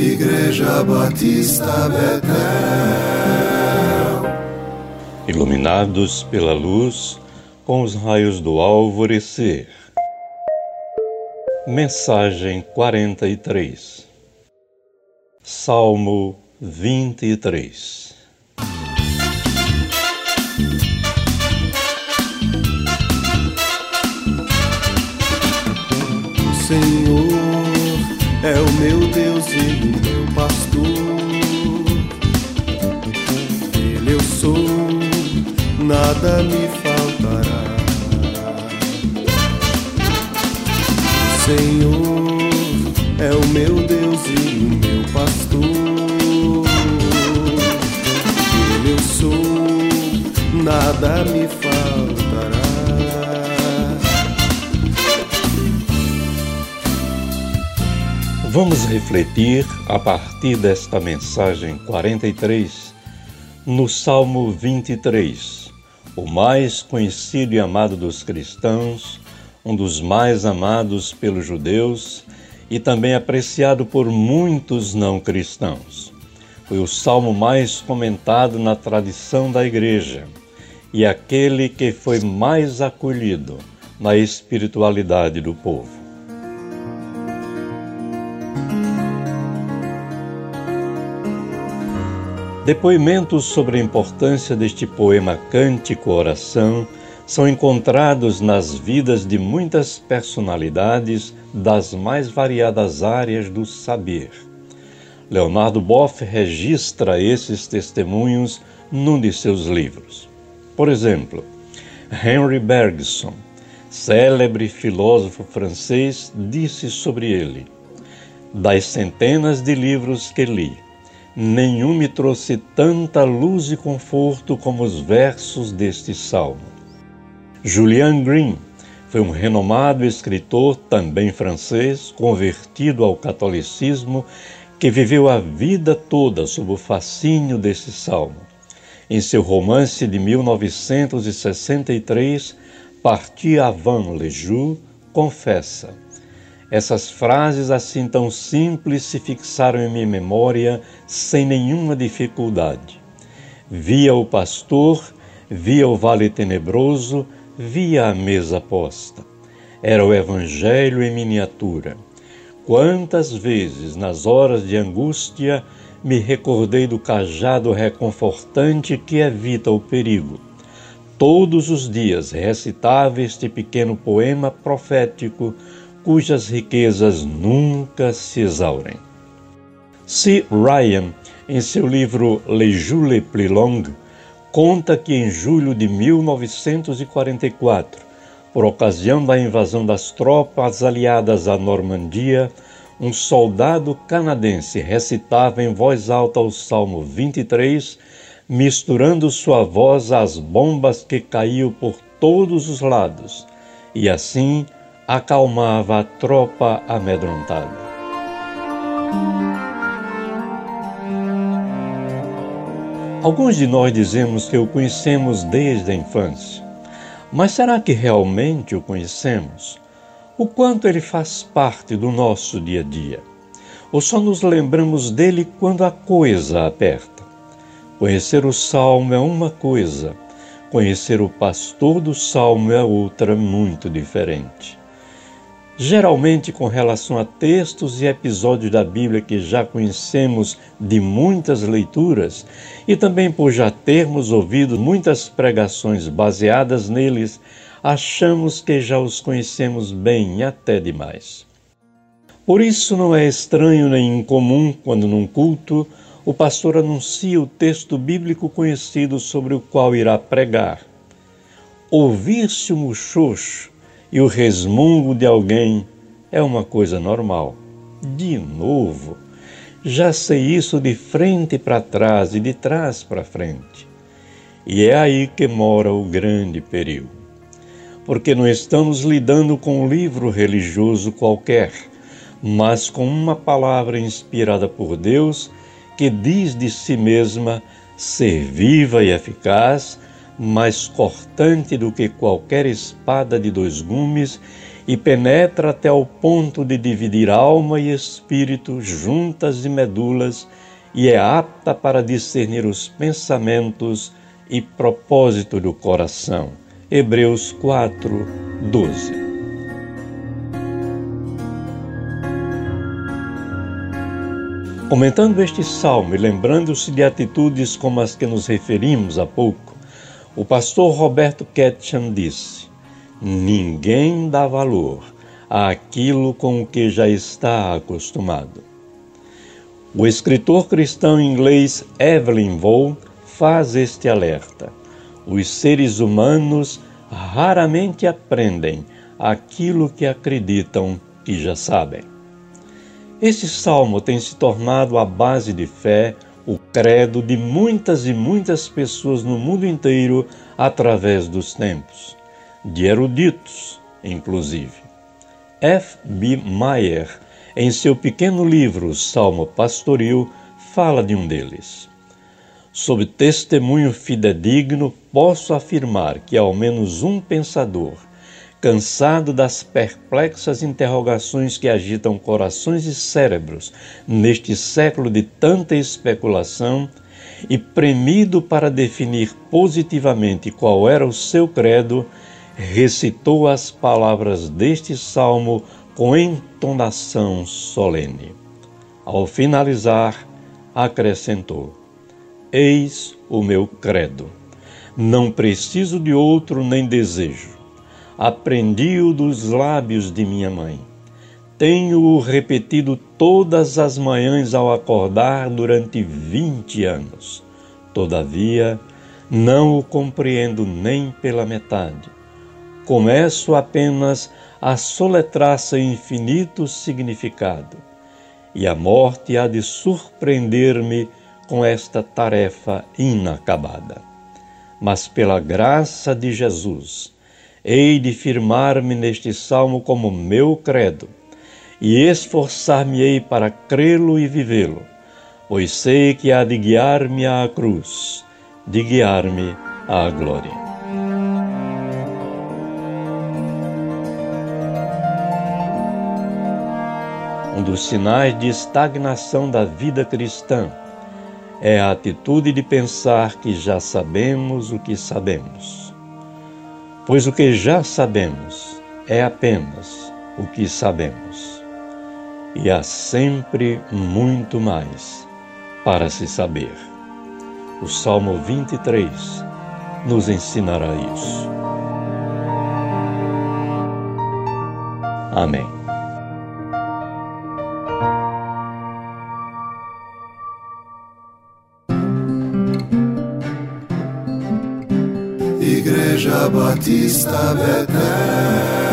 Igreja Batista Betel. Iluminados pela luz, com os raios do alvorecer. Mensagem 43 Salmo 23 O Senhor é o meu Deus e o meu pastor. Ele eu sou, nada me faltará. O Senhor é o meu Deus e o meu pastor. Ele eu sou, nada me faltará. Vamos refletir a partir desta mensagem 43 no Salmo 23, o mais conhecido e amado dos cristãos, um dos mais amados pelos judeus e também apreciado por muitos não cristãos. Foi o salmo mais comentado na tradição da igreja e aquele que foi mais acolhido na espiritualidade do povo. Depoimentos sobre a importância deste poema cântico-oração são encontrados nas vidas de muitas personalidades das mais variadas áreas do saber. Leonardo Boff registra esses testemunhos num de seus livros. Por exemplo, Henry Bergson, célebre filósofo francês, disse sobre ele: Das centenas de livros que li, nenhum me trouxe tanta luz e conforto como os versos deste salmo. Julian Green foi um renomado escritor, também francês, convertido ao catolicismo, que viveu a vida toda sob o fascínio desse salmo. Em seu romance de 1963, Partir avant le jour, confessa essas frases assim tão simples se fixaram em minha memória sem nenhuma dificuldade. Via o pastor, via o vale tenebroso, via a mesa posta. Era o Evangelho em miniatura. Quantas vezes, nas horas de angústia, me recordei do cajado reconfortante que evita o perigo. Todos os dias recitava este pequeno poema profético cujas riquezas nunca se exaurem. C. Ryan, em seu livro Le Jule Plus Long, conta que em julho de 1944, por ocasião da invasão das tropas aliadas à Normandia, um soldado canadense recitava em voz alta o Salmo 23, misturando sua voz às bombas que caíam por todos os lados, e assim acalmava a tropa amedrontada. Alguns de nós dizemos que o conhecemos desde a infância, mas será que realmente o conhecemos? O quanto ele faz parte do nosso dia a dia? Ou só nos lembramos dele quando a coisa aperta? Conhecer o salmo é uma coisa, conhecer o pastor do salmo é outra muito diferente. Geralmente, com relação a textos e episódios da Bíblia que já conhecemos de muitas leituras, e também por já termos ouvido muitas pregações baseadas neles, achamos que já os conhecemos bem até demais. Por isso, não é estranho nem incomum quando, num culto, o pastor anuncia o texto bíblico conhecido sobre o qual irá pregar. Ouvir-se o muxoxo e o resmungo de alguém é uma coisa normal. De novo, já sei isso de frente para trás e de trás para frente. E é aí que mora o grande perigo. Porque não estamos lidando com um livro religioso qualquer, mas com uma palavra inspirada por Deus que diz de si mesma ser viva e eficaz mais cortante do que qualquer espada de dois gumes e penetra até o ponto de dividir alma e espírito, juntas e medulas, e é apta para discernir os pensamentos e propósito do coração. Hebreus 4, 12. Comentando este salmo e lembrando-se de atitudes como as que nos referimos há pouco, o pastor Roberto Ketcham disse: Ninguém dá valor àquilo com o que já está acostumado. O escritor cristão inglês Evelyn Waugh faz este alerta. Os seres humanos raramente aprendem aquilo que acreditam que já sabem. Esse salmo tem se tornado a base de fé, o credo de muitas e muitas pessoas no mundo inteiro através dos tempos, de eruditos, inclusive. F. B. Meyer, em seu pequeno livro Salmo Pastoril, fala de um deles. Sob testemunho fidedigno, posso afirmar que ao menos um pensador cansado das perplexas interrogações que agitam corações e cérebros neste século de tanta especulação, e premido para definir positivamente qual era o seu credo, recitou as palavras deste salmo com entonação solene. Ao finalizar, acrescentou: Eis o meu credo. Não preciso de outro nem desejo aprendi-o dos lábios de minha mãe. Tenho-o repetido todas as manhãs ao acordar durante vinte anos. Todavia, não o compreendo nem pela metade. Começo apenas a soletrar seu infinito significado, e a morte há de surpreender-me com esta tarefa inacabada. Mas pela graça de Jesus, hei de firmar-me neste salmo como meu credo, e esforçar-me-ei para crê-lo e vivê-lo, pois sei que há de guiar-me à cruz, de guiar-me à glória. Um dos sinais de estagnação da vida cristã é a atitude de pensar que já sabemos o que sabemos pois o que já sabemos é apenas o que sabemos, e há sempre muito mais para se saber. O Salmo 23 nos ensinará isso. Amém. Igreja Batista Betel.